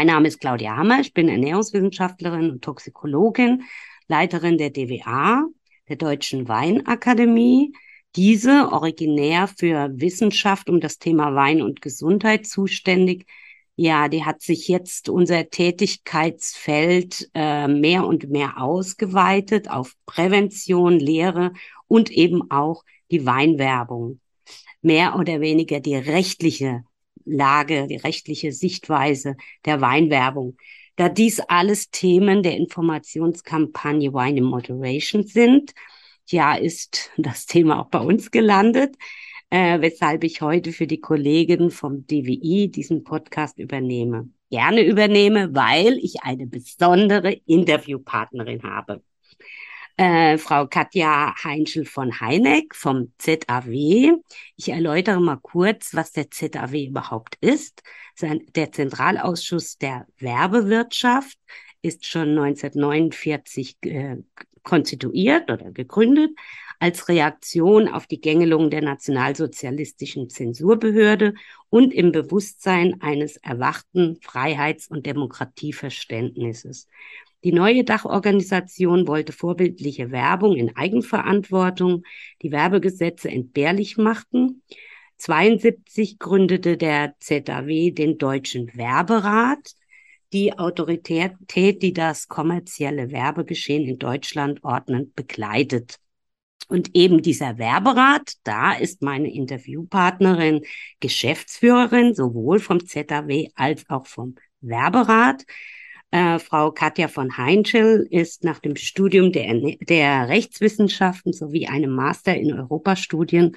Mein Name ist Claudia Hammer, ich bin Ernährungswissenschaftlerin und Toxikologin, Leiterin der DWA, der Deutschen Weinakademie. Diese originär für Wissenschaft um das Thema Wein und Gesundheit zuständig. Ja, die hat sich jetzt unser Tätigkeitsfeld äh, mehr und mehr ausgeweitet auf Prävention, Lehre und eben auch die Weinwerbung. Mehr oder weniger die rechtliche Lage, die rechtliche Sichtweise der Weinwerbung. Da dies alles Themen der Informationskampagne Wine in Moderation sind, ja, ist das Thema auch bei uns gelandet, äh, weshalb ich heute für die Kollegen vom DWI diesen Podcast übernehme. Gerne übernehme, weil ich eine besondere Interviewpartnerin habe äh, Frau Katja Heinschel von Heineck vom ZAW. Ich erläutere mal kurz, was der ZAW überhaupt ist. Der Zentralausschuss der Werbewirtschaft ist schon 1949 äh, konstituiert oder gegründet als Reaktion auf die Gängelung der nationalsozialistischen Zensurbehörde und im Bewusstsein eines erwachten Freiheits- und Demokratieverständnisses. Die neue Dachorganisation wollte vorbildliche Werbung in Eigenverantwortung, die Werbegesetze entbehrlich machten. 72 gründete der ZAW den Deutschen Werberat, die Autorität, die das kommerzielle Werbegeschehen in Deutschland ordnend begleitet. Und eben dieser Werberat, da ist meine Interviewpartnerin Geschäftsführerin sowohl vom ZAW als auch vom Werberat. Äh, Frau Katja von Heinschel ist nach dem Studium der, der Rechtswissenschaften sowie einem Master in Europastudien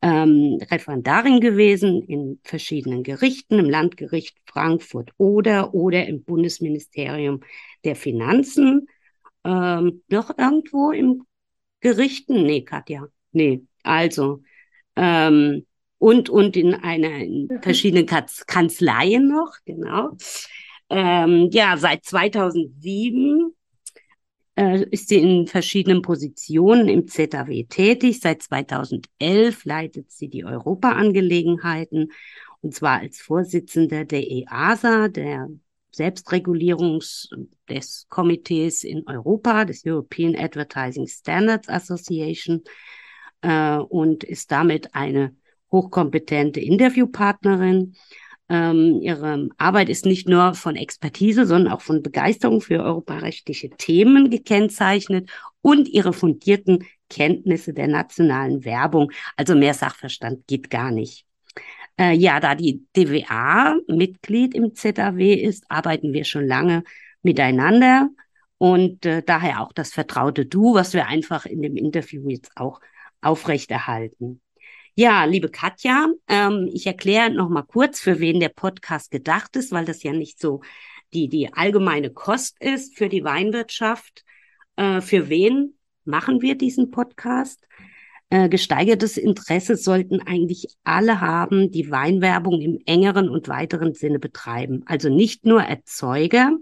ähm, Referendarin gewesen in verschiedenen Gerichten, im Landgericht Frankfurt oder oder im Bundesministerium der Finanzen. Ähm, noch irgendwo im Gerichten? Nee, Katja. Nee, also ähm, und und in einer in verschiedenen Kanzleien noch, genau. Ähm, ja, seit 2007 äh, ist sie in verschiedenen Positionen im ZAW tätig. Seit 2011 leitet sie die Europaangelegenheiten und zwar als Vorsitzende der EASA, der Selbstregulierungs des Komitees in Europa, des European Advertising Standards Association äh, und ist damit eine hochkompetente Interviewpartnerin. Ähm, ihre Arbeit ist nicht nur von Expertise, sondern auch von Begeisterung für europarechtliche Themen gekennzeichnet und ihre fundierten Kenntnisse der nationalen Werbung. Also mehr Sachverstand geht gar nicht. Äh, ja, da die DWA Mitglied im ZAW ist, arbeiten wir schon lange miteinander und äh, daher auch das vertraute Du, was wir einfach in dem Interview jetzt auch aufrechterhalten. Ja, liebe Katja, ähm, ich erkläre noch mal kurz, für wen der Podcast gedacht ist, weil das ja nicht so die, die allgemeine Kost ist für die Weinwirtschaft. Äh, für wen machen wir diesen Podcast? Äh, gesteigertes Interesse sollten eigentlich alle haben, die Weinwerbung im engeren und weiteren Sinne betreiben. Also nicht nur Erzeuger,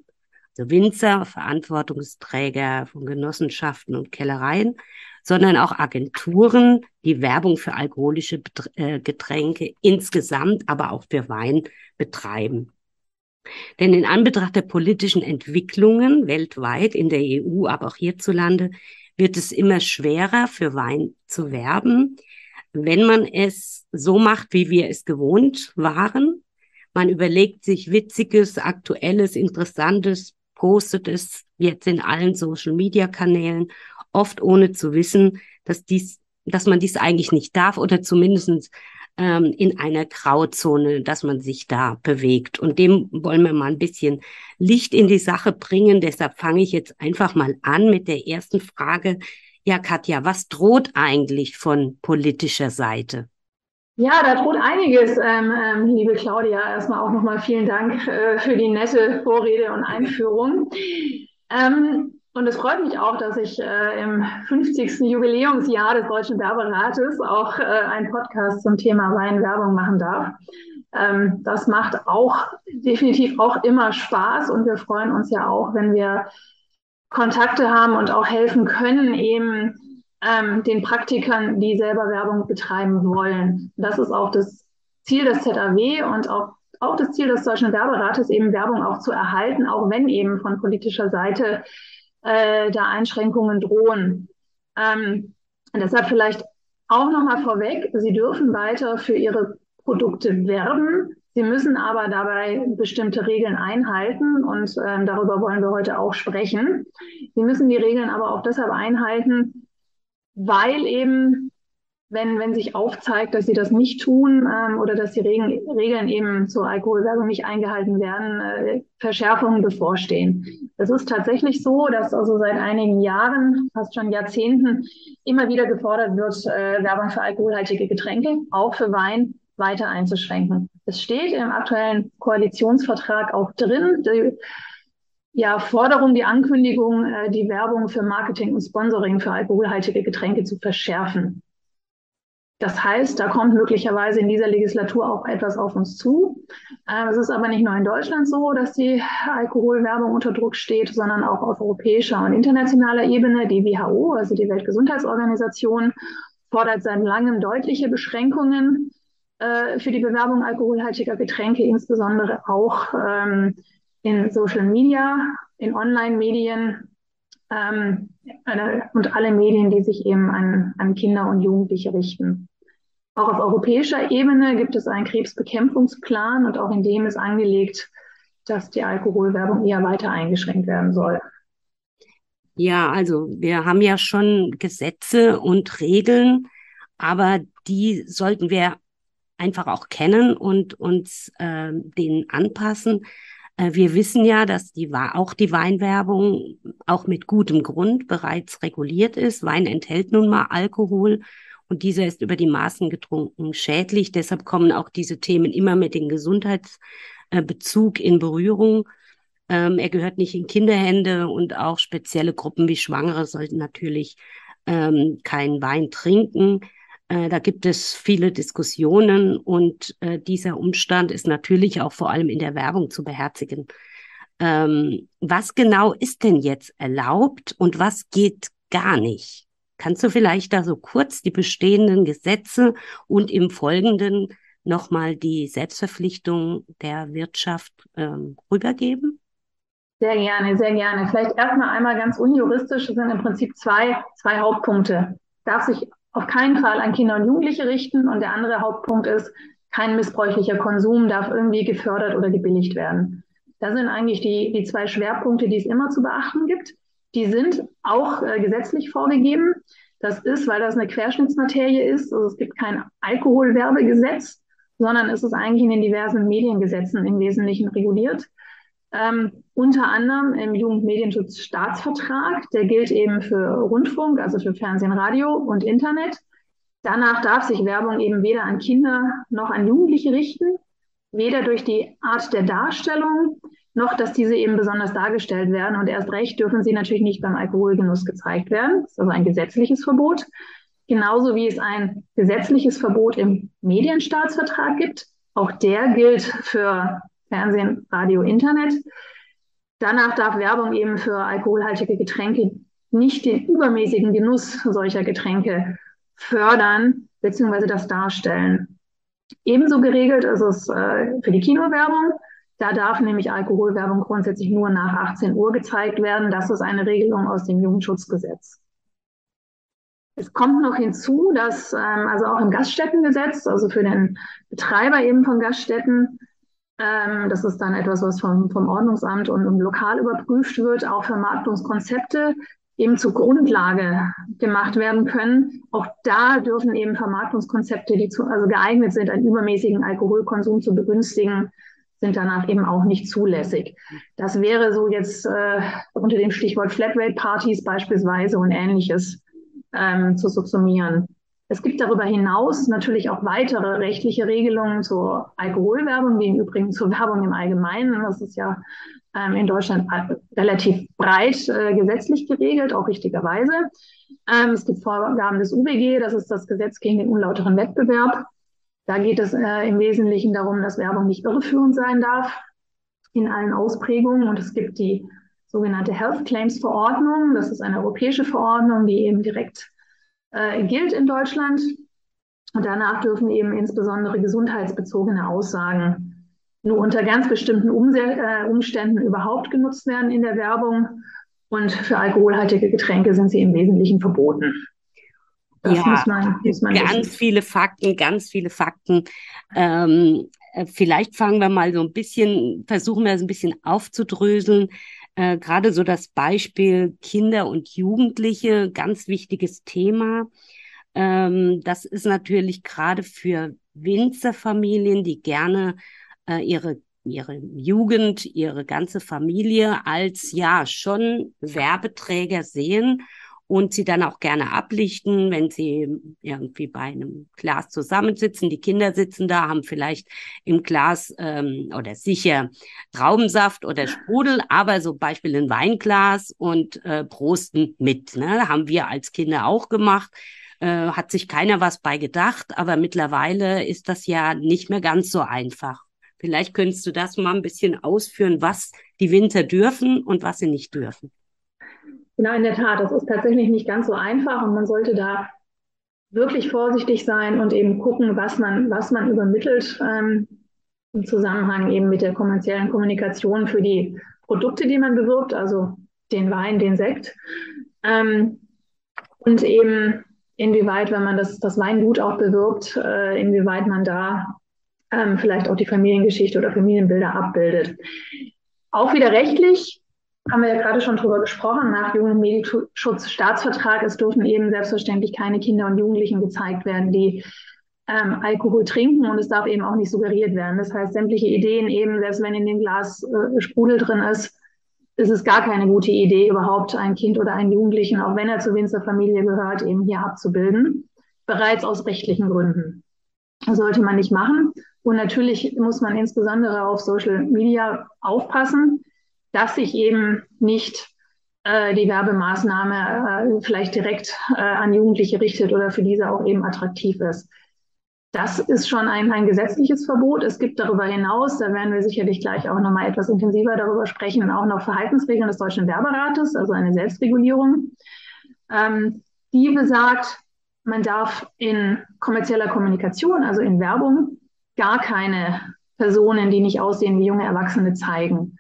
also Winzer, Verantwortungsträger von Genossenschaften und Kellereien, sondern auch Agenturen, die Werbung für alkoholische äh, Getränke insgesamt, aber auch für Wein betreiben. Denn in Anbetracht der politischen Entwicklungen weltweit, in der EU, aber auch hierzulande, wird es immer schwerer für Wein zu werben, wenn man es so macht, wie wir es gewohnt waren. Man überlegt sich witziges, aktuelles, interessantes, postet es jetzt in allen Social-Media-Kanälen oft ohne zu wissen, dass dies, dass man dies eigentlich nicht darf oder zumindest ähm, in einer Grauzone, dass man sich da bewegt. Und dem wollen wir mal ein bisschen Licht in die Sache bringen. Deshalb fange ich jetzt einfach mal an mit der ersten Frage. Ja, Katja, was droht eigentlich von politischer Seite? Ja, da droht einiges, ähm, ähm, liebe Claudia. Erstmal auch nochmal vielen Dank äh, für die nette Vorrede und Einführung. Ähm, und es freut mich auch, dass ich äh, im 50. Jubiläumsjahr des Deutschen Werberates auch äh, einen Podcast zum Thema Weinwerbung machen darf. Ähm, das macht auch definitiv auch immer Spaß und wir freuen uns ja auch, wenn wir Kontakte haben und auch helfen können, eben ähm, den Praktikern, die selber Werbung betreiben wollen. Das ist auch das Ziel des ZAW und auch auch das Ziel des Deutschen Werberates, eben Werbung auch zu erhalten, auch wenn eben von politischer Seite äh, da Einschränkungen drohen. Ähm, deshalb vielleicht auch nochmal vorweg, Sie dürfen weiter für Ihre Produkte werben. Sie müssen aber dabei bestimmte Regeln einhalten und ähm, darüber wollen wir heute auch sprechen. Sie müssen die Regeln aber auch deshalb einhalten, weil eben wenn, wenn sich aufzeigt, dass sie das nicht tun ähm, oder dass die Regeln, Regeln eben zur Alkoholwerbung nicht eingehalten werden, äh, Verschärfungen bevorstehen. Es ist tatsächlich so, dass also seit einigen Jahren, fast schon Jahrzehnten, immer wieder gefordert wird, äh, Werbung für alkoholhaltige Getränke, auch für Wein, weiter einzuschränken. Es steht im aktuellen Koalitionsvertrag auch drin, die, ja, Forderung, die Ankündigung, äh, die Werbung für Marketing und Sponsoring für alkoholhaltige Getränke zu verschärfen. Das heißt, da kommt möglicherweise in dieser Legislatur auch etwas auf uns zu. Ähm, es ist aber nicht nur in Deutschland so, dass die Alkoholwerbung unter Druck steht, sondern auch auf europäischer und internationaler Ebene. Die WHO, also die Weltgesundheitsorganisation, fordert seit langem deutliche Beschränkungen äh, für die Bewerbung alkoholhaltiger Getränke, insbesondere auch ähm, in Social Media, in Online-Medien ähm, und alle Medien, die sich eben an, an Kinder und Jugendliche richten. Auch auf europäischer Ebene gibt es einen Krebsbekämpfungsplan und auch in dem ist angelegt, dass die Alkoholwerbung eher weiter eingeschränkt werden soll. Ja, also wir haben ja schon Gesetze und Regeln, aber die sollten wir einfach auch kennen und uns äh, denen anpassen. Äh, wir wissen ja, dass die, auch die Weinwerbung auch mit gutem Grund bereits reguliert ist. Wein enthält nun mal Alkohol und dieser ist über die Maßen getrunken schädlich. Deshalb kommen auch diese Themen immer mit dem Gesundheitsbezug in Berührung. Ähm, er gehört nicht in Kinderhände und auch spezielle Gruppen wie Schwangere sollten natürlich ähm, keinen Wein trinken. Äh, da gibt es viele Diskussionen und äh, dieser Umstand ist natürlich auch vor allem in der Werbung zu beherzigen. Ähm, was genau ist denn jetzt erlaubt und was geht gar nicht? Kannst du vielleicht da so kurz die bestehenden Gesetze und im Folgenden nochmal die Selbstverpflichtung der Wirtschaft ähm, rübergeben? Sehr gerne, sehr gerne. Vielleicht erstmal einmal ganz unjuristisch, es sind im Prinzip zwei, zwei Hauptpunkte. Darf sich auf keinen Fall an Kinder und Jugendliche richten und der andere Hauptpunkt ist, kein missbräuchlicher Konsum darf irgendwie gefördert oder gebilligt werden. Das sind eigentlich die, die zwei Schwerpunkte, die es immer zu beachten gibt. Die sind auch äh, gesetzlich vorgegeben. Das ist, weil das eine Querschnittsmaterie ist. Also es gibt kein Alkoholwerbegesetz, sondern es ist eigentlich in den diversen Mediengesetzen im Wesentlichen reguliert. Ähm, unter anderem im Jugendmedienschutzstaatsvertrag. Der gilt eben für Rundfunk, also für Fernsehen, Radio und Internet. Danach darf sich Werbung eben weder an Kinder noch an Jugendliche richten, weder durch die Art der Darstellung noch, dass diese eben besonders dargestellt werden. Und erst recht dürfen sie natürlich nicht beim Alkoholgenuss gezeigt werden. Das ist also ein gesetzliches Verbot. Genauso wie es ein gesetzliches Verbot im Medienstaatsvertrag gibt. Auch der gilt für Fernsehen, Radio, Internet. Danach darf Werbung eben für alkoholhaltige Getränke nicht den übermäßigen Genuss solcher Getränke fördern bzw. das darstellen. Ebenso geregelt ist es äh, für die Kinowerbung. Da darf nämlich Alkoholwerbung grundsätzlich nur nach 18 Uhr gezeigt werden. Das ist eine Regelung aus dem Jugendschutzgesetz. Es kommt noch hinzu, dass ähm, also auch im Gaststättengesetz, also für den Betreiber eben von Gaststätten, ähm, das ist dann etwas, was vom, vom Ordnungsamt und, und lokal überprüft wird, auch Vermarktungskonzepte eben zur Grundlage gemacht werden können. Auch da dürfen eben Vermarktungskonzepte, die zu, also geeignet sind, einen übermäßigen Alkoholkonsum zu begünstigen, sind danach eben auch nicht zulässig. Das wäre so jetzt äh, unter dem Stichwort Flatrate-Partys beispielsweise und ähnliches ähm, zu subsumieren. Es gibt darüber hinaus natürlich auch weitere rechtliche Regelungen zur Alkoholwerbung, wie im Übrigen zur Werbung im Allgemeinen. Das ist ja ähm, in Deutschland relativ breit äh, gesetzlich geregelt, auch richtigerweise. Ähm, es gibt Vorgaben des UWG, das ist das Gesetz gegen den unlauteren Wettbewerb. Da geht es äh, im Wesentlichen darum, dass Werbung nicht irreführend sein darf in allen Ausprägungen. Und es gibt die sogenannte Health Claims Verordnung. Das ist eine europäische Verordnung, die eben direkt äh, gilt in Deutschland. Und danach dürfen eben insbesondere gesundheitsbezogene Aussagen nur unter ganz bestimmten äh, Umständen überhaupt genutzt werden in der Werbung. Und für alkoholhaltige Getränke sind sie im Wesentlichen verboten. Das ja, muss man, muss man ganz wissen. viele Fakten, ganz viele Fakten. Ähm, äh, vielleicht fangen wir mal so ein bisschen, versuchen wir es ein bisschen aufzudröseln. Äh, Gerade so das Beispiel Kinder und Jugendliche, ganz wichtiges Thema. Ähm, das ist natürlich gerade für Winzerfamilien, die gerne äh, ihre ihre Jugend, ihre ganze Familie als ja schon Werbeträger sehen und sie dann auch gerne ablichten, wenn sie irgendwie bei einem Glas zusammensitzen. Die Kinder sitzen da, haben vielleicht im Glas ähm, oder sicher Traubensaft oder Sprudel, aber so Beispiel ein Weinglas und äh, Prosten mit. Ne? Haben wir als Kinder auch gemacht. Äh, hat sich keiner was bei gedacht, aber mittlerweile ist das ja nicht mehr ganz so einfach. Vielleicht könntest du das mal ein bisschen ausführen, was die Winter dürfen und was sie nicht dürfen. Genau, in der Tat. Das ist tatsächlich nicht ganz so einfach und man sollte da wirklich vorsichtig sein und eben gucken, was man, was man übermittelt ähm, im Zusammenhang eben mit der kommerziellen Kommunikation für die Produkte, die man bewirbt, also den Wein, den Sekt. Ähm, und eben inwieweit, wenn man das, das Weingut auch bewirbt, äh, inwieweit man da ähm, vielleicht auch die Familiengeschichte oder Familienbilder abbildet. Auch wieder rechtlich haben wir ja gerade schon drüber gesprochen, nach Jugendmedienschutzstaatsvertrag, es dürfen eben selbstverständlich keine Kinder und Jugendlichen gezeigt werden, die ähm, Alkohol trinken und es darf eben auch nicht suggeriert werden. Das heißt, sämtliche Ideen eben, selbst wenn in dem Glas äh, Sprudel drin ist, ist es gar keine gute Idee, überhaupt ein Kind oder einen Jugendlichen, auch wenn er zur Winzerfamilie gehört, eben hier abzubilden. Bereits aus rechtlichen Gründen. Das sollte man nicht machen. Und natürlich muss man insbesondere auf Social Media aufpassen, dass sich eben nicht äh, die Werbemaßnahme äh, vielleicht direkt äh, an Jugendliche richtet oder für diese auch eben attraktiv ist. Das ist schon ein, ein gesetzliches Verbot. Es gibt darüber hinaus, da werden wir sicherlich gleich auch nochmal etwas intensiver darüber sprechen, auch noch Verhaltensregeln des Deutschen Werberates, also eine Selbstregulierung. Ähm, die besagt, man darf in kommerzieller Kommunikation, also in Werbung, gar keine Personen, die nicht aussehen wie junge Erwachsene, zeigen.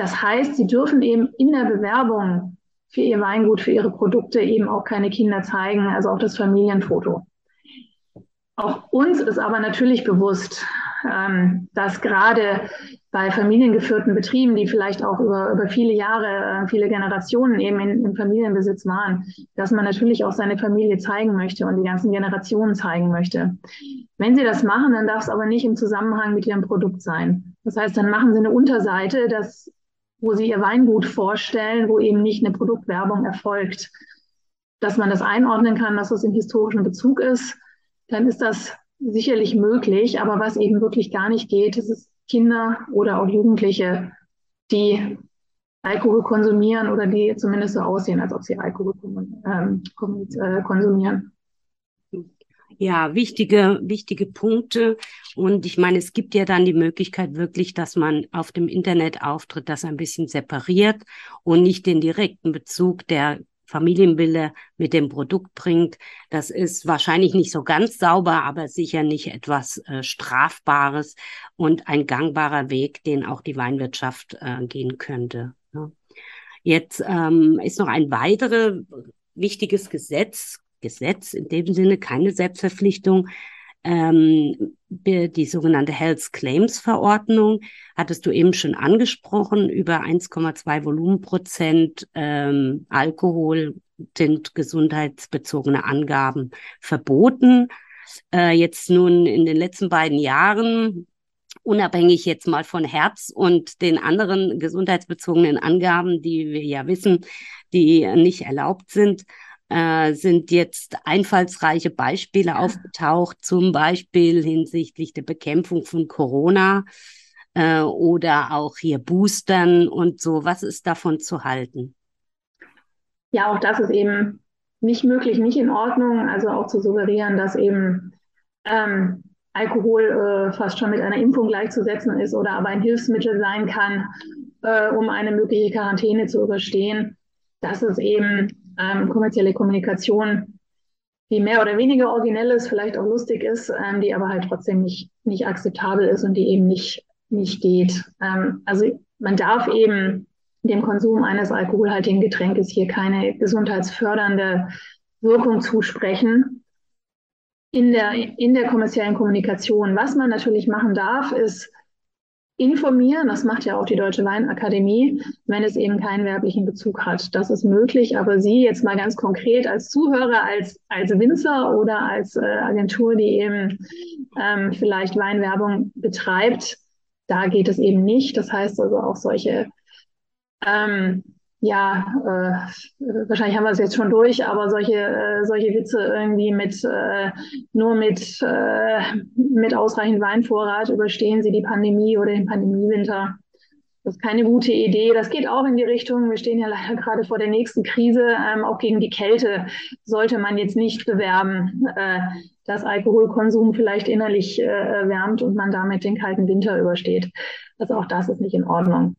Das heißt, sie dürfen eben in der Bewerbung für ihr Weingut, für ihre Produkte eben auch keine Kinder zeigen, also auch das Familienfoto. Auch uns ist aber natürlich bewusst, ähm, dass gerade bei familiengeführten Betrieben, die vielleicht auch über, über viele Jahre, äh, viele Generationen eben in, im Familienbesitz waren, dass man natürlich auch seine Familie zeigen möchte und die ganzen Generationen zeigen möchte. Wenn sie das machen, dann darf es aber nicht im Zusammenhang mit ihrem Produkt sein. Das heißt, dann machen sie eine Unterseite, das wo sie ihr Weingut vorstellen, wo eben nicht eine Produktwerbung erfolgt. Dass man das einordnen kann, dass das im historischen Bezug ist, dann ist das sicherlich möglich. Aber was eben wirklich gar nicht geht, ist Kinder oder auch Jugendliche, die Alkohol konsumieren oder die zumindest so aussehen, als ob sie Alkohol ähm, äh, konsumieren. Ja, wichtige, wichtige Punkte. Und ich meine, es gibt ja dann die Möglichkeit wirklich, dass man auf dem Internet auftritt, das ein bisschen separiert und nicht den direkten Bezug der Familienbilder mit dem Produkt bringt. Das ist wahrscheinlich nicht so ganz sauber, aber sicher nicht etwas äh, Strafbares und ein gangbarer Weg, den auch die Weinwirtschaft äh, gehen könnte. Ne? Jetzt ähm, ist noch ein weiteres wichtiges Gesetz Gesetz, in dem Sinne keine Selbstverpflichtung. Ähm, die sogenannte Health Claims Verordnung hattest du eben schon angesprochen. Über 1,2 Volumenprozent ähm, Alkohol sind gesundheitsbezogene Angaben verboten. Äh, jetzt nun in den letzten beiden Jahren unabhängig jetzt mal von Herz und den anderen gesundheitsbezogenen Angaben, die wir ja wissen, die nicht erlaubt sind, äh, sind jetzt einfallsreiche Beispiele aufgetaucht, zum Beispiel hinsichtlich der Bekämpfung von Corona äh, oder auch hier Boostern und so. Was ist davon zu halten? Ja, auch das ist eben nicht möglich, nicht in Ordnung. Also auch zu suggerieren, dass eben ähm, Alkohol äh, fast schon mit einer Impfung gleichzusetzen ist oder aber ein Hilfsmittel sein kann, äh, um eine mögliche Quarantäne zu überstehen. Das ist eben ähm, kommerzielle Kommunikation, die mehr oder weniger originell ist, vielleicht auch lustig ist, ähm, die aber halt trotzdem nicht, nicht akzeptabel ist und die eben nicht nicht geht. Ähm, also man darf eben dem Konsum eines alkoholhaltigen Getränkes hier keine gesundheitsfördernde Wirkung zusprechen in der, in der kommerziellen Kommunikation. Was man natürlich machen darf, ist informieren, das macht ja auch die Deutsche Weinakademie, wenn es eben keinen werblichen Bezug hat. Das ist möglich, aber Sie jetzt mal ganz konkret als Zuhörer, als, als Winzer oder als äh, Agentur, die eben ähm, vielleicht Weinwerbung betreibt, da geht es eben nicht. Das heißt also auch solche ähm, ja, äh, wahrscheinlich haben wir es jetzt schon durch, aber solche, äh, solche Witze irgendwie mit äh, nur mit, äh, mit ausreichend Weinvorrat überstehen sie die Pandemie oder den Pandemiewinter. Das ist keine gute Idee. Das geht auch in die Richtung. Wir stehen ja leider gerade vor der nächsten Krise. Ähm, auch gegen die Kälte sollte man jetzt nicht bewerben, äh, dass Alkoholkonsum vielleicht innerlich äh, wärmt und man damit den kalten Winter übersteht. Also auch das ist nicht in Ordnung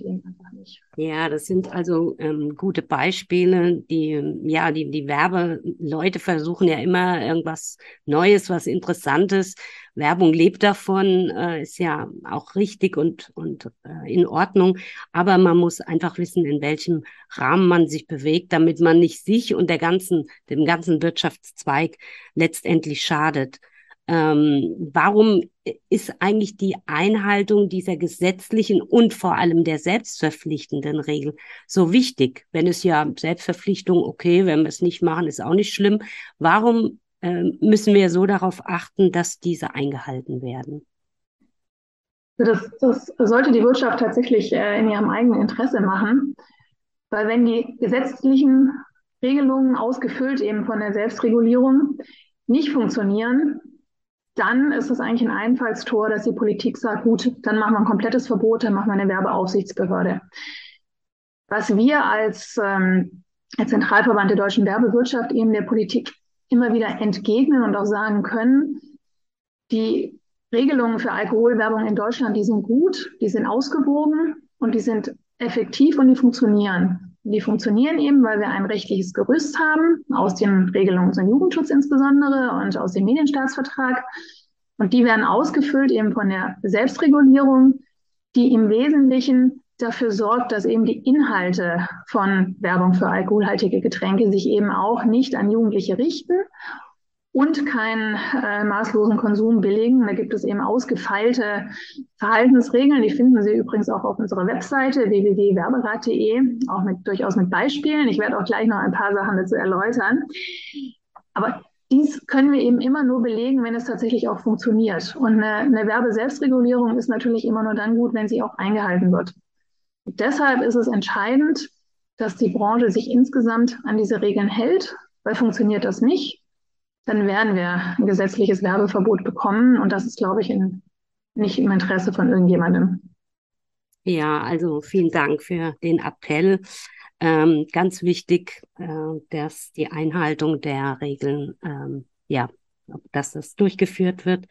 eben einfach nicht. Ja, das sind also ähm, gute Beispiele. Die, ja, die, die Werbeleute versuchen ja immer irgendwas Neues, was Interessantes. Werbung lebt davon, äh, ist ja auch richtig und, und äh, in Ordnung. Aber man muss einfach wissen, in welchem Rahmen man sich bewegt, damit man nicht sich und der ganzen, dem ganzen Wirtschaftszweig letztendlich schadet. Ähm, warum ist eigentlich die Einhaltung dieser gesetzlichen und vor allem der selbstverpflichtenden Regel so wichtig? Wenn es ja Selbstverpflichtung, okay, wenn wir es nicht machen, ist auch nicht schlimm. Warum äh, müssen wir so darauf achten, dass diese eingehalten werden? Das, das sollte die Wirtschaft tatsächlich äh, in ihrem eigenen Interesse machen, weil wenn die gesetzlichen Regelungen ausgefüllt eben von der Selbstregulierung nicht funktionieren, dann ist es eigentlich ein Einfallstor, dass die Politik sagt, gut, dann machen wir ein komplettes Verbot, dann machen wir eine Werbeaufsichtsbehörde. Was wir als, ähm, als Zentralverband der deutschen Werbewirtschaft eben der Politik immer wieder entgegnen und auch sagen können, die Regelungen für Alkoholwerbung in Deutschland, die sind gut, die sind ausgewogen und die sind effektiv und die funktionieren. Die funktionieren eben, weil wir ein rechtliches Gerüst haben, aus den Regelungen zum Jugendschutz insbesondere und aus dem Medienstaatsvertrag. Und die werden ausgefüllt eben von der Selbstregulierung, die im Wesentlichen dafür sorgt, dass eben die Inhalte von Werbung für alkoholhaltige Getränke sich eben auch nicht an Jugendliche richten und keinen äh, maßlosen Konsum billigen. Da gibt es eben ausgefeilte Verhaltensregeln. Die finden Sie übrigens auch auf unserer Webseite www.werberat.de, auch mit, durchaus mit Beispielen. Ich werde auch gleich noch ein paar Sachen dazu erläutern. Aber dies können wir eben immer nur belegen, wenn es tatsächlich auch funktioniert. Und eine, eine Werbeselbstregulierung ist natürlich immer nur dann gut, wenn sie auch eingehalten wird. Und deshalb ist es entscheidend, dass die Branche sich insgesamt an diese Regeln hält, weil funktioniert das nicht, dann werden wir ein gesetzliches Werbeverbot bekommen. Und das ist, glaube ich, in, nicht im Interesse von irgendjemandem. Ja, also vielen Dank für den Appell. Ähm, ganz wichtig, äh, dass die Einhaltung der Regeln, ähm, ja, dass das durchgeführt wird,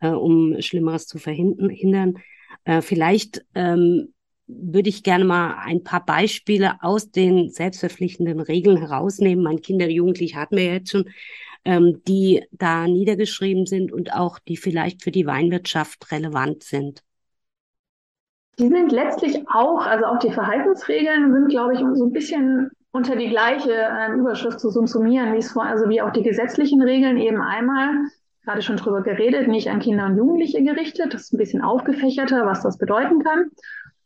äh, um Schlimmeres zu verhindern. Äh, vielleicht ähm, würde ich gerne mal ein paar Beispiele aus den selbstverpflichtenden Regeln herausnehmen. Mein Kinder, Jugendliche hatten wir jetzt schon ähm, die da niedergeschrieben sind und auch die vielleicht für die Weinwirtschaft relevant sind. Die sind letztlich auch, also auch die Verhaltensregeln sind, glaube ich, so ein bisschen unter die gleiche äh, Überschrift zu summieren, wie es vor, also wie auch die gesetzlichen Regeln eben einmal, gerade schon drüber geredet, nicht an Kinder und Jugendliche gerichtet. Das ist ein bisschen aufgefächerter, was das bedeuten kann.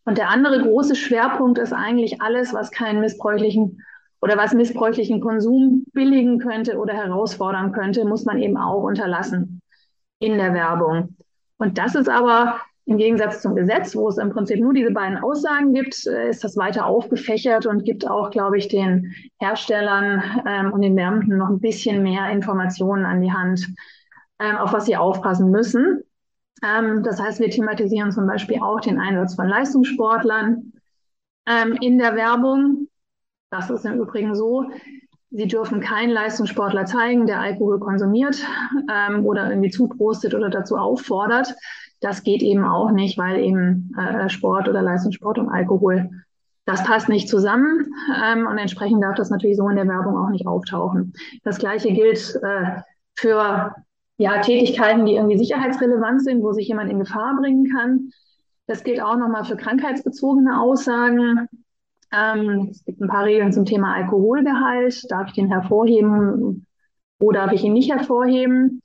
Und der andere große Schwerpunkt ist eigentlich alles, was keinen missbräuchlichen oder was missbräuchlichen Konsum billigen könnte oder herausfordern könnte, muss man eben auch unterlassen in der Werbung. Und das ist aber im Gegensatz zum Gesetz, wo es im Prinzip nur diese beiden Aussagen gibt, äh, ist das weiter aufgefächert und gibt auch, glaube ich, den Herstellern ähm, und den Beamten noch ein bisschen mehr Informationen an die Hand, ähm, auf was sie aufpassen müssen. Ähm, das heißt, wir thematisieren zum Beispiel auch den Einsatz von Leistungssportlern ähm, in der Werbung. Das ist im Übrigen so. Sie dürfen keinen Leistungssportler zeigen, der Alkohol konsumiert ähm, oder irgendwie zuprostet oder dazu auffordert. Das geht eben auch nicht, weil eben äh, Sport oder Leistungssport und Alkohol, das passt nicht zusammen ähm, und entsprechend darf das natürlich so in der Werbung auch nicht auftauchen. Das gleiche gilt äh, für ja, Tätigkeiten, die irgendwie sicherheitsrelevant sind, wo sich jemand in Gefahr bringen kann. Das gilt auch nochmal für krankheitsbezogene Aussagen. Ähm, es gibt ein paar Regeln zum Thema Alkoholgehalt. Darf ich den hervorheben oder darf ich ihn nicht hervorheben?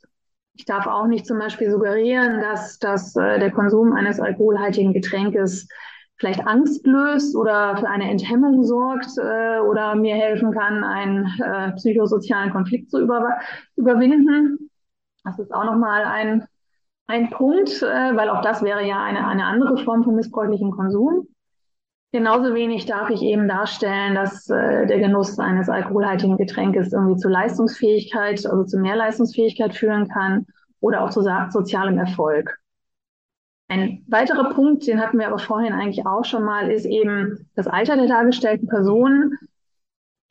Ich darf auch nicht zum Beispiel suggerieren, dass, dass äh, der Konsum eines alkoholhaltigen Getränkes vielleicht Angst löst oder für eine Enthemmung sorgt äh, oder mir helfen kann, einen äh, psychosozialen Konflikt zu über, überwinden. Das ist auch nochmal ein, ein Punkt, äh, weil auch das wäre ja eine, eine andere Form von missbräuchlichem Konsum. Genauso wenig darf ich eben darstellen, dass äh, der Genuss eines alkoholhaltigen Getränkes irgendwie zu Leistungsfähigkeit, also zu mehr Leistungsfähigkeit führen kann oder auch zu sozialem Erfolg. Ein weiterer Punkt, den hatten wir aber vorhin eigentlich auch schon mal, ist eben das Alter der dargestellten Personen.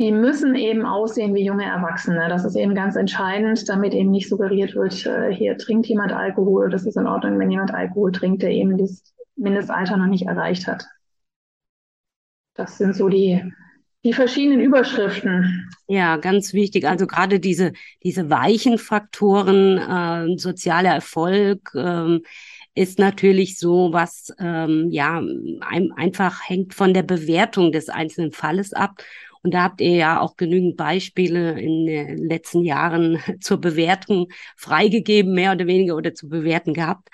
Die müssen eben aussehen wie junge Erwachsene. Das ist eben ganz entscheidend, damit eben nicht suggeriert wird, äh, hier trinkt jemand Alkohol. Das ist in Ordnung, wenn jemand Alkohol trinkt, der eben das Mindestalter noch nicht erreicht hat. Das sind so die, die verschiedenen Überschriften. Ja, ganz wichtig. Also gerade diese, diese weichen Faktoren, äh, sozialer Erfolg äh, ist natürlich so, was ähm, ja ein, einfach hängt von der Bewertung des einzelnen Falles ab. Und da habt ihr ja auch genügend Beispiele in den letzten Jahren zur Bewertung freigegeben, mehr oder weniger oder zu bewerten gehabt.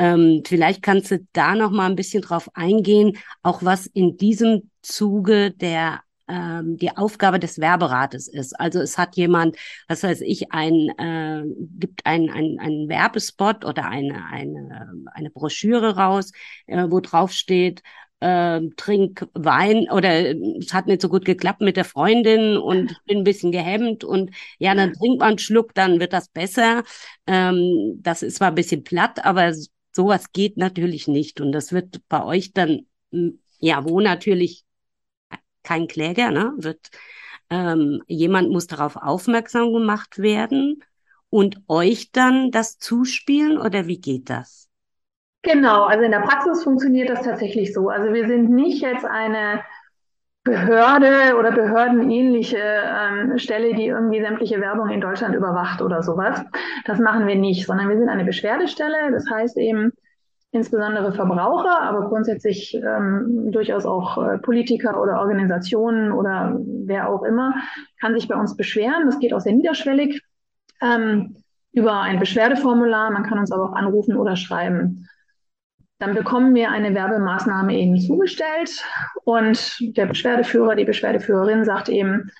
Ähm, vielleicht kannst du da noch mal ein bisschen drauf eingehen, auch was in diesem Zuge der ähm, die Aufgabe des Werberates ist. Also es hat jemand, was weiß ich, ein äh, gibt ein, ein, Werbespot oder eine, eine, eine Broschüre raus, äh, wo drauf steht, äh, trink Wein oder es hat nicht so gut geklappt mit der Freundin und ich bin ein bisschen gehemmt und ja, dann trinkt man einen Schluck, dann wird das besser. Ähm, das ist zwar ein bisschen platt, aber sowas geht natürlich nicht. Und das wird bei euch dann, ja, wo natürlich kein Kläger, ne, wird, ähm, jemand muss darauf aufmerksam gemacht werden und euch dann das zuspielen oder wie geht das? Genau, also in der Praxis funktioniert das tatsächlich so. Also wir sind nicht jetzt eine Behörde oder behördenähnliche ähm, Stelle, die irgendwie sämtliche Werbung in Deutschland überwacht oder sowas. Das machen wir nicht, sondern wir sind eine Beschwerdestelle. Das heißt eben insbesondere Verbraucher, aber grundsätzlich ähm, durchaus auch äh, Politiker oder Organisationen oder wer auch immer kann sich bei uns beschweren. Das geht auch sehr niederschwellig ähm, über ein Beschwerdeformular. Man kann uns aber auch anrufen oder schreiben. Dann bekommen wir eine Werbemaßnahme eben zugestellt und der Beschwerdeführer, die Beschwerdeführerin sagt eben,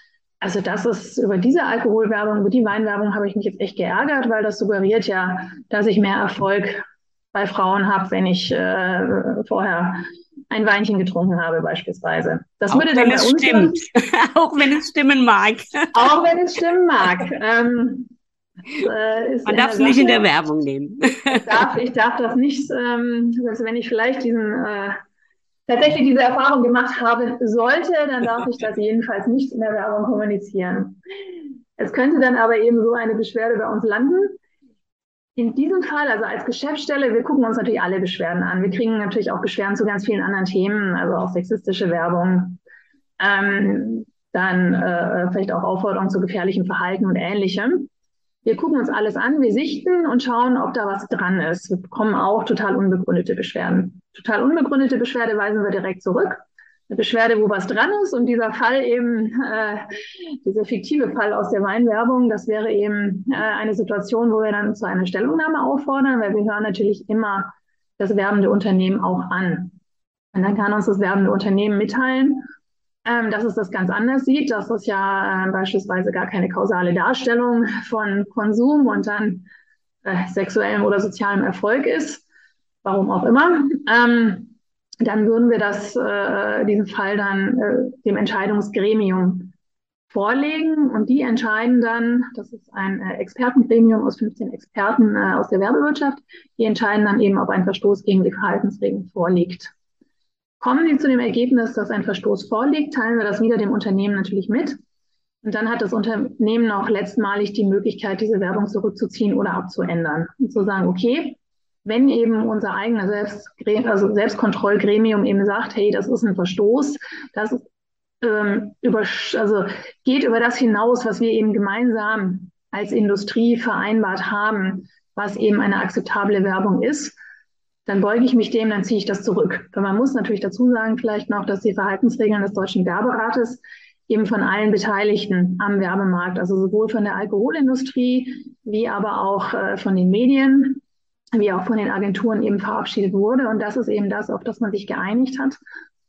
also das ist über diese Alkoholwerbung, über die Weinwerbung habe ich mich jetzt echt geärgert, weil das suggeriert ja, dass ich mehr Erfolg bei Frauen habe, wenn ich äh, vorher ein Weinchen getrunken habe beispielsweise. Das auch würde wenn dann es stimmt. auch wenn es stimmen mag. auch wenn es stimmen mag. Ähm, äh, Man darf es nicht in der Werbung nehmen. ich, darf, ich darf das nicht, ähm, also wenn ich vielleicht diesen äh, tatsächlich diese Erfahrung gemacht haben sollte, dann darf ich das jedenfalls nicht in der Werbung kommunizieren. Es könnte dann aber eben so eine Beschwerde bei uns landen. In diesem Fall, also als Geschäftsstelle, wir gucken uns natürlich alle Beschwerden an. Wir kriegen natürlich auch Beschwerden zu ganz vielen anderen Themen, also auch sexistische Werbung, ähm, dann äh, vielleicht auch Aufforderungen zu gefährlichem Verhalten und ähnlichem. Wir gucken uns alles an, wir sichten und schauen, ob da was dran ist. Wir bekommen auch total unbegründete Beschwerden. Total unbegründete Beschwerde weisen wir direkt zurück. Eine Beschwerde, wo was dran ist und dieser Fall eben, äh, dieser fiktive Fall aus der Weinwerbung, das wäre eben äh, eine Situation, wo wir dann zu einer Stellungnahme auffordern, weil wir hören natürlich immer das werbende Unternehmen auch an. Und dann kann uns das werbende Unternehmen mitteilen, ähm, dass es das ganz anders sieht, dass es ja äh, beispielsweise gar keine kausale Darstellung von Konsum und dann äh, sexuellem oder sozialem Erfolg ist, warum auch immer. Ähm, dann würden wir das, äh, diesen Fall dann äh, dem Entscheidungsgremium vorlegen und die entscheiden dann, das ist ein äh, Expertengremium aus 15 Experten äh, aus der Werbewirtschaft, die entscheiden dann eben, ob ein Verstoß gegen die Verhaltensregeln vorliegt. Kommen Sie zu dem Ergebnis, dass ein Verstoß vorliegt, teilen wir das wieder dem Unternehmen natürlich mit. Und dann hat das Unternehmen auch letztmalig die Möglichkeit, diese Werbung zurückzuziehen oder abzuändern. Und zu sagen, okay, wenn eben unser eigener Selbst, also Selbstkontrollgremium eben sagt, hey, das ist ein Verstoß, das ähm, über, also geht über das hinaus, was wir eben gemeinsam als Industrie vereinbart haben, was eben eine akzeptable Werbung ist, dann beuge ich mich dem, dann ziehe ich das zurück. Weil man muss natürlich dazu sagen, vielleicht noch, dass die Verhaltensregeln des Deutschen Werberates eben von allen Beteiligten am Werbemarkt, also sowohl von der Alkoholindustrie wie aber auch äh, von den Medien, wie auch von den Agenturen eben verabschiedet wurde. Und das ist eben das, auf das man sich geeinigt hat.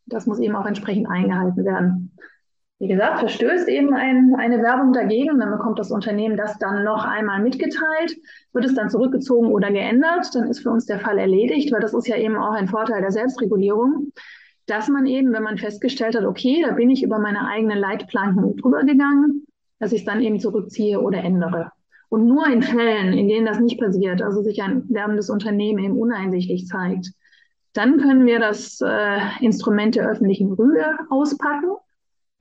Das muss eben auch entsprechend eingehalten werden. Wie gesagt, verstößt eben ein, eine Werbung dagegen, dann bekommt das Unternehmen das dann noch einmal mitgeteilt, wird es dann zurückgezogen oder geändert, dann ist für uns der Fall erledigt, weil das ist ja eben auch ein Vorteil der Selbstregulierung, dass man eben, wenn man festgestellt hat, okay, da bin ich über meine eigenen Leitplanken drüber gegangen, dass ich es dann eben zurückziehe oder ändere. Und nur in Fällen, in denen das nicht passiert, also sich ein werbendes Unternehmen eben uneinsichtlich zeigt, dann können wir das äh, Instrument der öffentlichen Rüge auspacken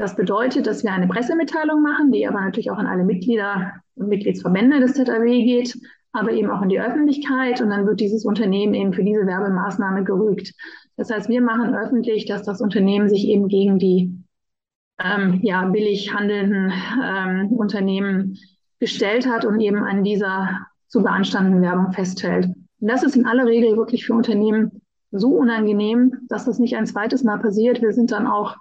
das bedeutet, dass wir eine Pressemitteilung machen, die aber natürlich auch an alle Mitglieder und Mitgliedsverbände des ZAW geht, aber eben auch in die Öffentlichkeit. Und dann wird dieses Unternehmen eben für diese Werbemaßnahme gerügt. Das heißt, wir machen öffentlich, dass das Unternehmen sich eben gegen die ähm, ja, billig handelnden ähm, Unternehmen gestellt hat und eben an dieser zu beanstandenden Werbung festhält. Und das ist in aller Regel wirklich für Unternehmen so unangenehm, dass das nicht ein zweites Mal passiert. Wir sind dann auch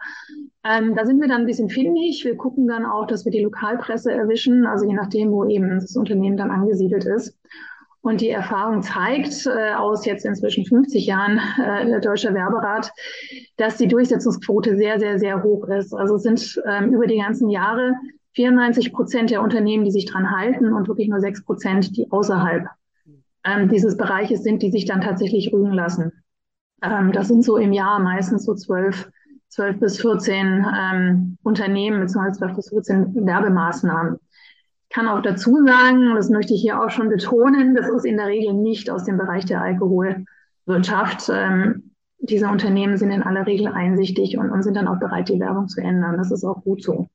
ähm, da sind wir dann ein bisschen findig. Wir gucken dann auch, dass wir die Lokalpresse erwischen, also je nachdem, wo eben das Unternehmen dann angesiedelt ist. Und die Erfahrung zeigt äh, aus jetzt inzwischen 50 Jahren äh, deutscher Werberat, dass die Durchsetzungsquote sehr, sehr, sehr hoch ist. Also es sind ähm, über die ganzen Jahre 94 Prozent der Unternehmen, die sich dran halten und wirklich nur sechs Prozent, die außerhalb ähm, dieses Bereiches sind, die sich dann tatsächlich rügen lassen. Ähm, das sind so im Jahr meistens so zwölf 12 bis 14 ähm, Unternehmen bzw. 12 bis 14 Werbemaßnahmen. Ich kann auch dazu sagen, das möchte ich hier auch schon betonen, das ist in der Regel nicht aus dem Bereich der Alkoholwirtschaft. Ähm, diese Unternehmen sind in aller Regel einsichtig und, und sind dann auch bereit, die Werbung zu ändern. Das ist auch gut so.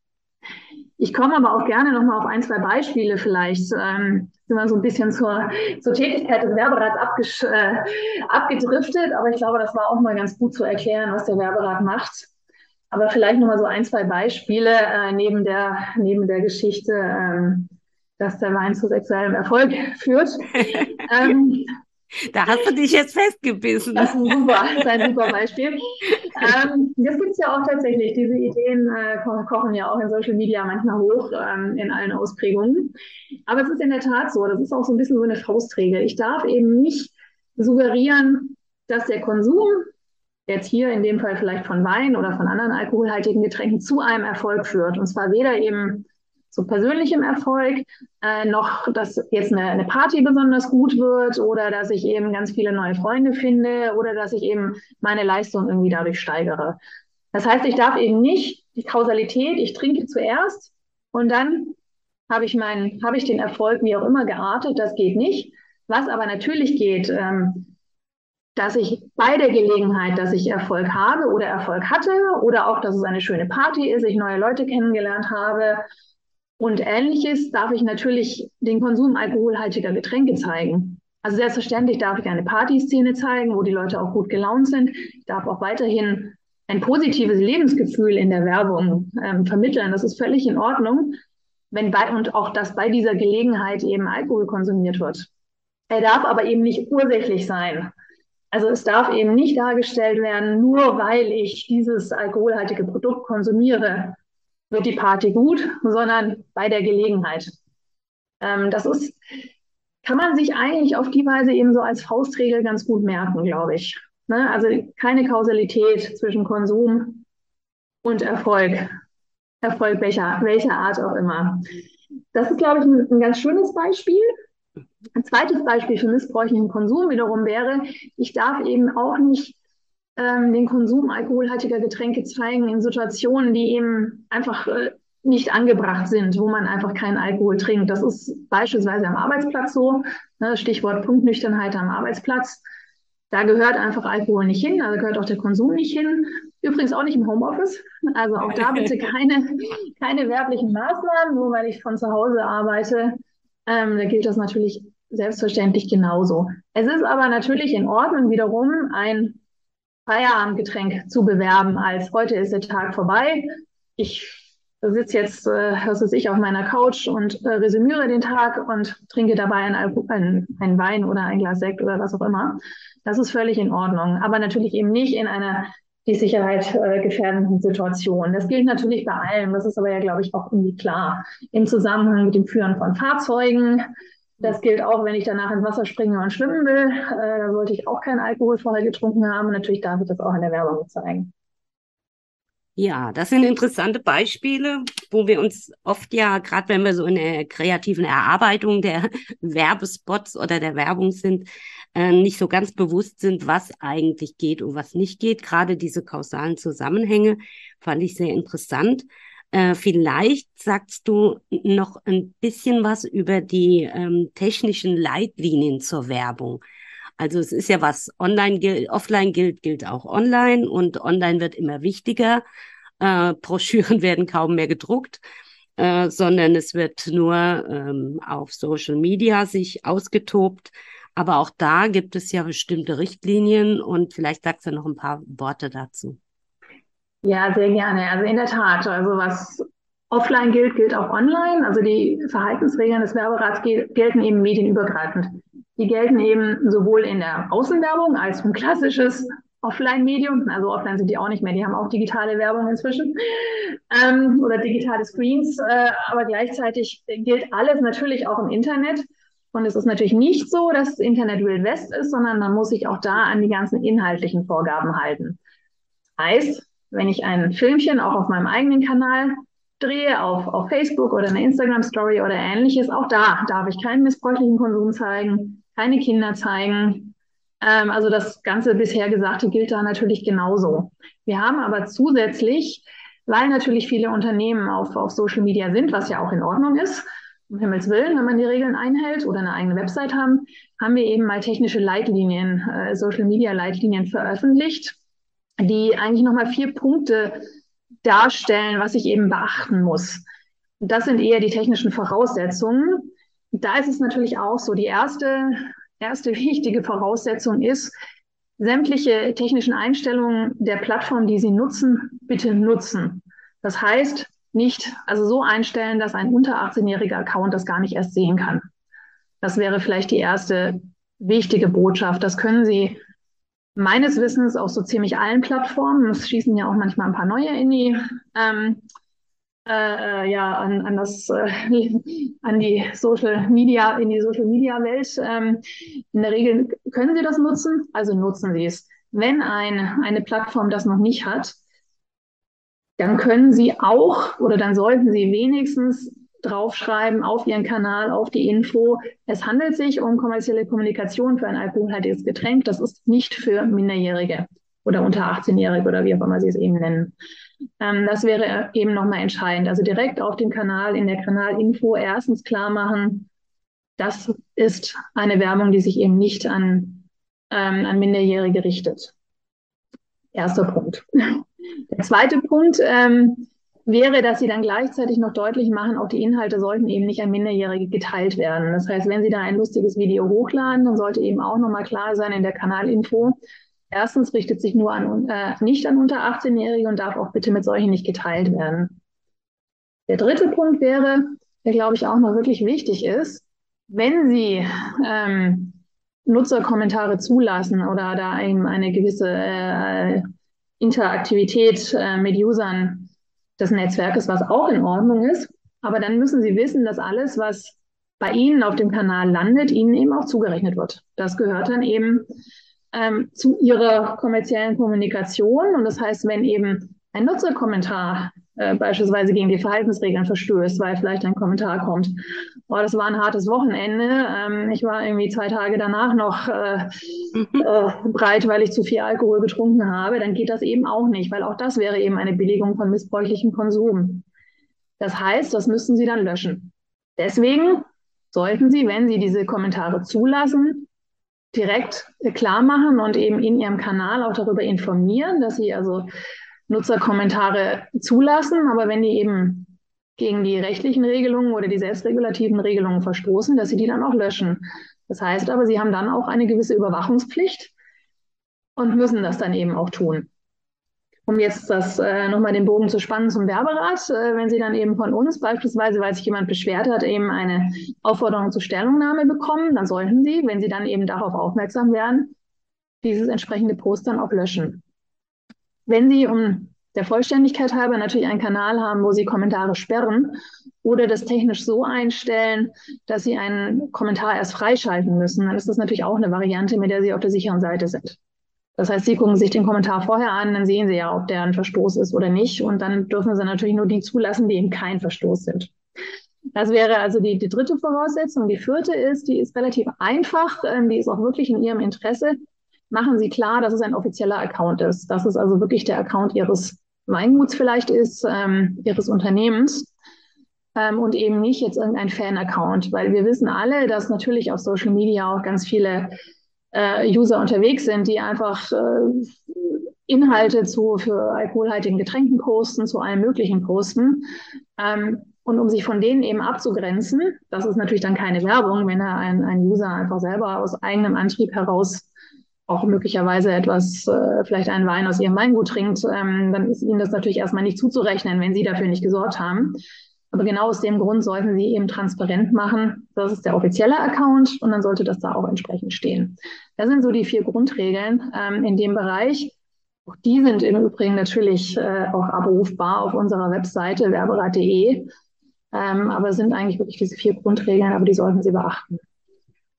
Ich komme aber auch gerne nochmal auf ein, zwei Beispiele vielleicht. Ähm, sind wir so ein bisschen zur, zur Tätigkeit des Werberats abgesch, äh, abgedriftet, aber ich glaube, das war auch mal ganz gut zu erklären, was der Werberat macht. Aber vielleicht nochmal so ein, zwei Beispiele äh, neben, der, neben der Geschichte, ähm, dass der Wein zu sexuellem Erfolg führt. ähm, da hast du dich jetzt festgebissen. Das ist ein super, ist ein super Beispiel. ähm, das gibt es ja auch tatsächlich. Diese Ideen äh, kochen ja auch in Social Media manchmal hoch, ähm, in allen Ausprägungen. Aber es ist in der Tat so, das ist auch so ein bisschen so eine Faustregel. Ich darf eben nicht suggerieren, dass der Konsum, jetzt hier in dem Fall vielleicht von Wein oder von anderen alkoholhaltigen Getränken, zu einem Erfolg führt. Und zwar weder eben zu persönlichem Erfolg, äh, noch, dass jetzt eine, eine Party besonders gut wird oder dass ich eben ganz viele neue Freunde finde oder dass ich eben meine Leistung irgendwie dadurch steigere. Das heißt, ich darf eben nicht die Kausalität, ich trinke zuerst und dann habe ich meinen, habe ich den Erfolg wie auch immer geartet, das geht nicht. Was aber natürlich geht, ähm, dass ich bei der Gelegenheit, dass ich Erfolg habe oder Erfolg hatte oder auch, dass es eine schöne Party ist, ich neue Leute kennengelernt habe und ähnliches, darf ich natürlich den Konsum alkoholhaltiger Getränke zeigen. Also selbstverständlich darf ich eine Partyszene zeigen, wo die Leute auch gut gelaunt sind. Ich darf auch weiterhin ein positives Lebensgefühl in der Werbung ähm, vermitteln. Das ist völlig in Ordnung, wenn bei und auch, dass bei dieser Gelegenheit eben Alkohol konsumiert wird. Er darf aber eben nicht ursächlich sein. Also es darf eben nicht dargestellt werden, nur weil ich dieses alkoholhaltige Produkt konsumiere, wird die Party gut, sondern bei der Gelegenheit. Ähm, das ist, kann man sich eigentlich auf die Weise eben so als Faustregel ganz gut merken, glaube ich. Ne? Also keine Kausalität zwischen Konsum und Erfolg. Erfolg welcher, welcher Art auch immer. Das ist, glaube ich, ein, ein ganz schönes Beispiel. Ein zweites Beispiel für missbräuchlichen Konsum wiederum wäre, ich darf eben auch nicht ähm, den Konsum alkoholhaltiger Getränke zeigen in Situationen, die eben einfach äh, nicht angebracht sind, wo man einfach keinen Alkohol trinkt. Das ist beispielsweise am Arbeitsplatz so. Ne, Stichwort Punktnüchternheit am Arbeitsplatz. Da gehört einfach Alkohol nicht hin, da gehört auch der Konsum nicht hin. Übrigens auch nicht im Homeoffice. Also auch da bitte keine, keine werblichen Maßnahmen, nur weil ich von zu Hause arbeite. Ähm, da gilt das natürlich selbstverständlich genauso. Es ist aber natürlich in Ordnung, wiederum ein Feierabendgetränk zu bewerben, als heute ist der Tag vorbei. Ich sitze jetzt, äh, was weiß ich, auf meiner Couch und äh, resümiere den Tag und trinke dabei ein, ein, ein Wein oder ein Glas Sekt oder was auch immer. Das ist völlig in Ordnung. Aber natürlich eben nicht in einer die Sicherheit äh, gefährdenden Situation. Das gilt natürlich bei allem. Das ist aber ja, glaube ich, auch irgendwie klar. Im Zusammenhang mit dem Führen von Fahrzeugen. Das gilt auch, wenn ich danach ins Wasser springe und schwimmen will. Äh, da sollte ich auch keinen Alkohol vorher getrunken haben. natürlich darf ich das auch in der Werbung zeigen. Ja, das sind interessante Beispiele, wo wir uns oft ja, gerade wenn wir so in der kreativen Erarbeitung der Werbespots oder der Werbung sind, äh, nicht so ganz bewusst sind, was eigentlich geht und was nicht geht. Gerade diese kausalen Zusammenhänge fand ich sehr interessant. Äh, vielleicht sagst du noch ein bisschen was über die ähm, technischen Leitlinien zur Werbung. Also es ist ja was online gilt, offline gilt, gilt auch online und online wird immer wichtiger. Äh, Broschüren werden kaum mehr gedruckt, äh, sondern es wird nur ähm, auf Social Media sich ausgetobt. Aber auch da gibt es ja bestimmte Richtlinien und vielleicht sagst du noch ein paar Worte dazu. Ja, sehr gerne. Also in der Tat, also was offline gilt, gilt auch online. Also die Verhaltensregeln des Werberats gelten eben medienübergreifend. Die gelten eben sowohl in der Außenwerbung als ein klassisches Offline-Medium. Also offline sind die auch nicht mehr, die haben auch digitale Werbung inzwischen ähm, oder digitale Screens. Äh, aber gleichzeitig gilt alles natürlich auch im Internet. Und es ist natürlich nicht so, dass das Internet Wild West ist, sondern man muss sich auch da an die ganzen inhaltlichen Vorgaben halten. Heißt, wenn ich ein Filmchen auch auf meinem eigenen Kanal drehe, auf, auf Facebook oder eine Instagram-Story oder ähnliches, auch da darf ich keinen missbräuchlichen Konsum zeigen, keine Kinder zeigen. Ähm, also das ganze bisher Gesagte gilt da natürlich genauso. Wir haben aber zusätzlich, weil natürlich viele Unternehmen auf, auf Social Media sind, was ja auch in Ordnung ist, um Himmels Willen, wenn man die Regeln einhält oder eine eigene Website haben, haben wir eben mal technische Leitlinien, äh, Social Media Leitlinien veröffentlicht, die eigentlich nochmal vier Punkte darstellen, was ich eben beachten muss. Das sind eher die technischen Voraussetzungen. Da ist es natürlich auch so, die erste, erste wichtige Voraussetzung ist, sämtliche technischen Einstellungen der Plattform, die Sie nutzen, bitte nutzen. Das heißt, nicht, also so einstellen, dass ein unter 18-jähriger Account das gar nicht erst sehen kann. Das wäre vielleicht die erste wichtige Botschaft. Das können Sie meines Wissens auf so ziemlich allen Plattformen. Es schießen ja auch manchmal ein paar neue in die, ähm, äh, äh ja, an, an das, äh, an die Social Media, in die Social Media Welt. Ähm, in der Regel können Sie das nutzen, also nutzen Sie es. Wenn ein, eine Plattform das noch nicht hat, dann können Sie auch oder dann sollten Sie wenigstens draufschreiben auf Ihren Kanal, auf die Info. Es handelt sich um kommerzielle Kommunikation für ein alkoholhaltiges Getränk. Das ist nicht für Minderjährige oder unter 18-Jährige oder wie auch immer Sie es eben nennen. Ähm, das wäre eben nochmal entscheidend. Also direkt auf dem Kanal, in der Kanalinfo erstens klar machen, das ist eine Werbung, die sich eben nicht an, ähm, an Minderjährige richtet. Erster Punkt. Der zweite Punkt ähm, wäre, dass Sie dann gleichzeitig noch deutlich machen, auch die Inhalte sollten eben nicht an Minderjährige geteilt werden. Das heißt, wenn Sie da ein lustiges Video hochladen, dann sollte eben auch nochmal klar sein in der Kanalinfo. Erstens richtet sich nur an, äh, nicht an unter 18-Jährige und darf auch bitte mit solchen nicht geteilt werden. Der dritte Punkt wäre, der glaube ich auch noch wirklich wichtig ist, wenn Sie ähm, Nutzerkommentare zulassen oder da eben eine gewisse äh, Interaktivität äh, mit Usern des Netzwerkes, was auch in Ordnung ist. Aber dann müssen Sie wissen, dass alles, was bei Ihnen auf dem Kanal landet, Ihnen eben auch zugerechnet wird. Das gehört dann eben ähm, zu Ihrer kommerziellen Kommunikation. Und das heißt, wenn eben ein Nutzerkommentar äh, beispielsweise gegen die Verhaltensregeln verstößt, weil vielleicht ein Kommentar kommt. Boah, das war ein hartes Wochenende. Ähm, ich war irgendwie zwei Tage danach noch äh, mhm. äh, breit, weil ich zu viel Alkohol getrunken habe. Dann geht das eben auch nicht, weil auch das wäre eben eine Billigung von missbräuchlichem Konsum. Das heißt, das müssten Sie dann löschen. Deswegen sollten Sie, wenn Sie diese Kommentare zulassen, direkt klar machen und eben in Ihrem Kanal auch darüber informieren, dass Sie also Nutzerkommentare zulassen, aber wenn die eben gegen die rechtlichen Regelungen oder die selbstregulativen Regelungen verstoßen, dass sie die dann auch löschen. Das heißt aber, sie haben dann auch eine gewisse Überwachungspflicht und müssen das dann eben auch tun. um jetzt das äh, nochmal den Bogen zu spannen zum Werberat, äh, wenn Sie dann eben von uns beispielsweise, weil sich jemand beschwert hat, eben eine Aufforderung zur Stellungnahme bekommen, dann sollten Sie, wenn Sie dann eben darauf aufmerksam werden, dieses entsprechende Post dann auch löschen. Wenn Sie um der Vollständigkeit halber natürlich einen Kanal haben, wo Sie Kommentare sperren oder das technisch so einstellen, dass Sie einen Kommentar erst freischalten müssen, dann ist das natürlich auch eine Variante, mit der Sie auf der sicheren Seite sind. Das heißt, Sie gucken sich den Kommentar vorher an, dann sehen Sie ja, ob der ein Verstoß ist oder nicht. Und dann dürfen Sie natürlich nur die zulassen, die eben kein Verstoß sind. Das wäre also die, die dritte Voraussetzung. Die vierte ist, die ist relativ einfach, ähm, die ist auch wirklich in Ihrem Interesse. Machen Sie klar, dass es ein offizieller Account ist, dass es also wirklich der Account Ihres Weinguts vielleicht ist, ähm, Ihres Unternehmens ähm, und eben nicht jetzt irgendein Fan-Account, weil wir wissen alle, dass natürlich auf Social Media auch ganz viele äh, User unterwegs sind, die einfach äh, Inhalte zu für alkoholhaltigen Getränken posten, zu allem Möglichen posten. Ähm, und um sich von denen eben abzugrenzen, das ist natürlich dann keine Werbung, wenn er ein, ein User einfach selber aus eigenem Antrieb heraus auch möglicherweise etwas, äh, vielleicht einen Wein aus ihrem Weingut trinkt, ähm, dann ist ihnen das natürlich erstmal nicht zuzurechnen, wenn sie dafür nicht gesorgt haben. Aber genau aus dem Grund sollten Sie eben transparent machen, das ist der offizielle Account und dann sollte das da auch entsprechend stehen. Das sind so die vier Grundregeln ähm, in dem Bereich. Auch die sind im Übrigen natürlich äh, auch abrufbar auf unserer Webseite werberat.de. Ähm, aber es sind eigentlich wirklich diese vier Grundregeln, aber die sollten Sie beachten.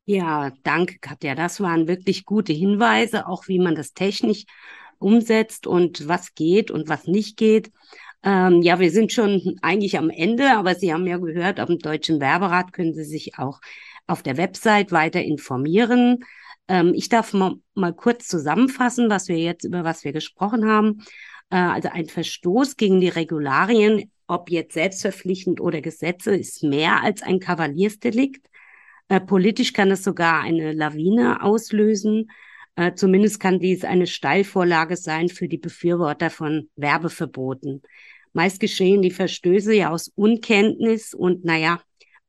Ja, danke, Katja. Das waren wirklich gute Hinweise, auch wie man das technisch umsetzt und was geht und was nicht geht. Ähm, ja, wir sind schon eigentlich am Ende, aber Sie haben ja gehört, dem Deutschen Werberat können Sie sich auch auf der Website weiter informieren. Ähm, ich darf mal, mal kurz zusammenfassen, was wir jetzt, über was wir gesprochen haben. Äh, also ein Verstoß gegen die Regularien, ob jetzt selbstverpflichtend oder Gesetze, ist mehr als ein Kavaliersdelikt. Äh, politisch kann es sogar eine Lawine auslösen. Äh, zumindest kann dies eine Steilvorlage sein für die Befürworter von Werbeverboten. Meist geschehen die Verstöße ja aus Unkenntnis und naja,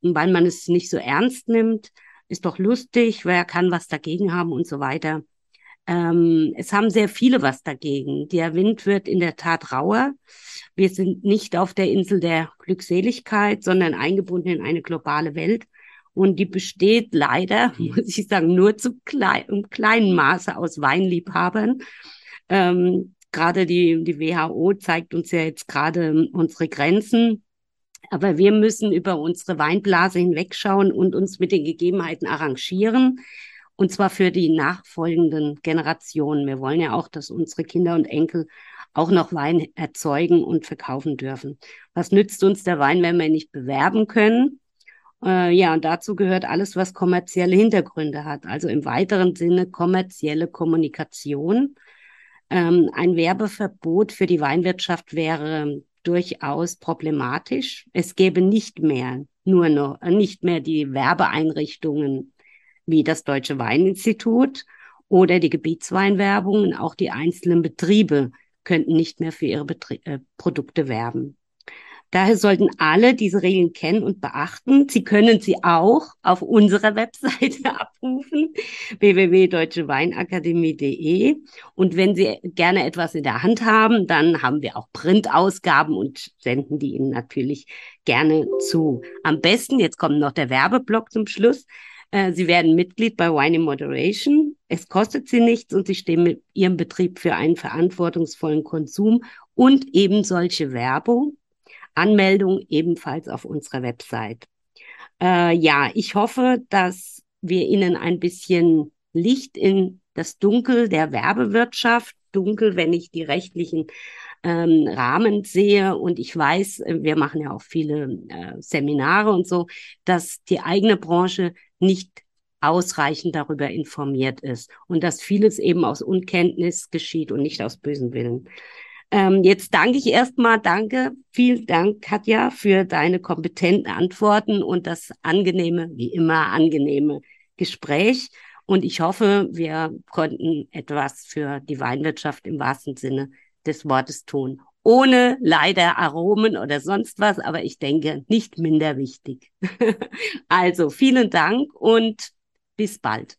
weil man es nicht so ernst nimmt, ist doch lustig, wer kann was dagegen haben und so weiter. Ähm, es haben sehr viele was dagegen. Der Wind wird in der Tat rauer. Wir sind nicht auf der Insel der Glückseligkeit, sondern eingebunden in eine globale Welt. Und die besteht leider, muss ich sagen, nur zu klein, im kleinen Maße aus Weinliebhabern. Ähm, gerade die, die WHO zeigt uns ja jetzt gerade unsere Grenzen. Aber wir müssen über unsere Weinblase hinwegschauen und uns mit den Gegebenheiten arrangieren. Und zwar für die nachfolgenden Generationen. Wir wollen ja auch, dass unsere Kinder und Enkel auch noch Wein erzeugen und verkaufen dürfen. Was nützt uns der Wein, wenn wir ihn nicht bewerben können? Äh, ja, und dazu gehört alles, was kommerzielle Hintergründe hat. Also im weiteren Sinne kommerzielle Kommunikation ähm, ein Werbeverbot für die Weinwirtschaft wäre durchaus problematisch. Es gäbe nicht mehr, nur noch, äh, nicht mehr die Werbeeinrichtungen wie das Deutsche Weininstitut oder die Gebietsweinwerbung. Auch die einzelnen Betriebe könnten nicht mehr für ihre Betrie äh, Produkte werben. Daher sollten alle diese Regeln kennen und beachten. Sie können sie auch auf unserer Webseite abrufen, www.deutscheweinakademie.de. Und wenn Sie gerne etwas in der Hand haben, dann haben wir auch Printausgaben und senden die Ihnen natürlich gerne zu. Am besten, jetzt kommt noch der Werbeblock zum Schluss. Äh, sie werden Mitglied bei Wine in Moderation. Es kostet Sie nichts und Sie stehen mit Ihrem Betrieb für einen verantwortungsvollen Konsum und eben solche Werbung Anmeldung ebenfalls auf unserer Website. Äh, ja, ich hoffe, dass wir Ihnen ein bisschen Licht in das Dunkel der Werbewirtschaft, dunkel, wenn ich die rechtlichen ähm, Rahmen sehe. Und ich weiß, wir machen ja auch viele äh, Seminare und so, dass die eigene Branche nicht ausreichend darüber informiert ist und dass vieles eben aus Unkenntnis geschieht und nicht aus bösem Willen. Ähm, jetzt danke ich erstmal, danke, vielen Dank, Katja, für deine kompetenten Antworten und das angenehme, wie immer angenehme Gespräch. Und ich hoffe, wir konnten etwas für die Weinwirtschaft im wahrsten Sinne des Wortes tun. Ohne leider Aromen oder sonst was, aber ich denke, nicht minder wichtig. also vielen Dank und bis bald.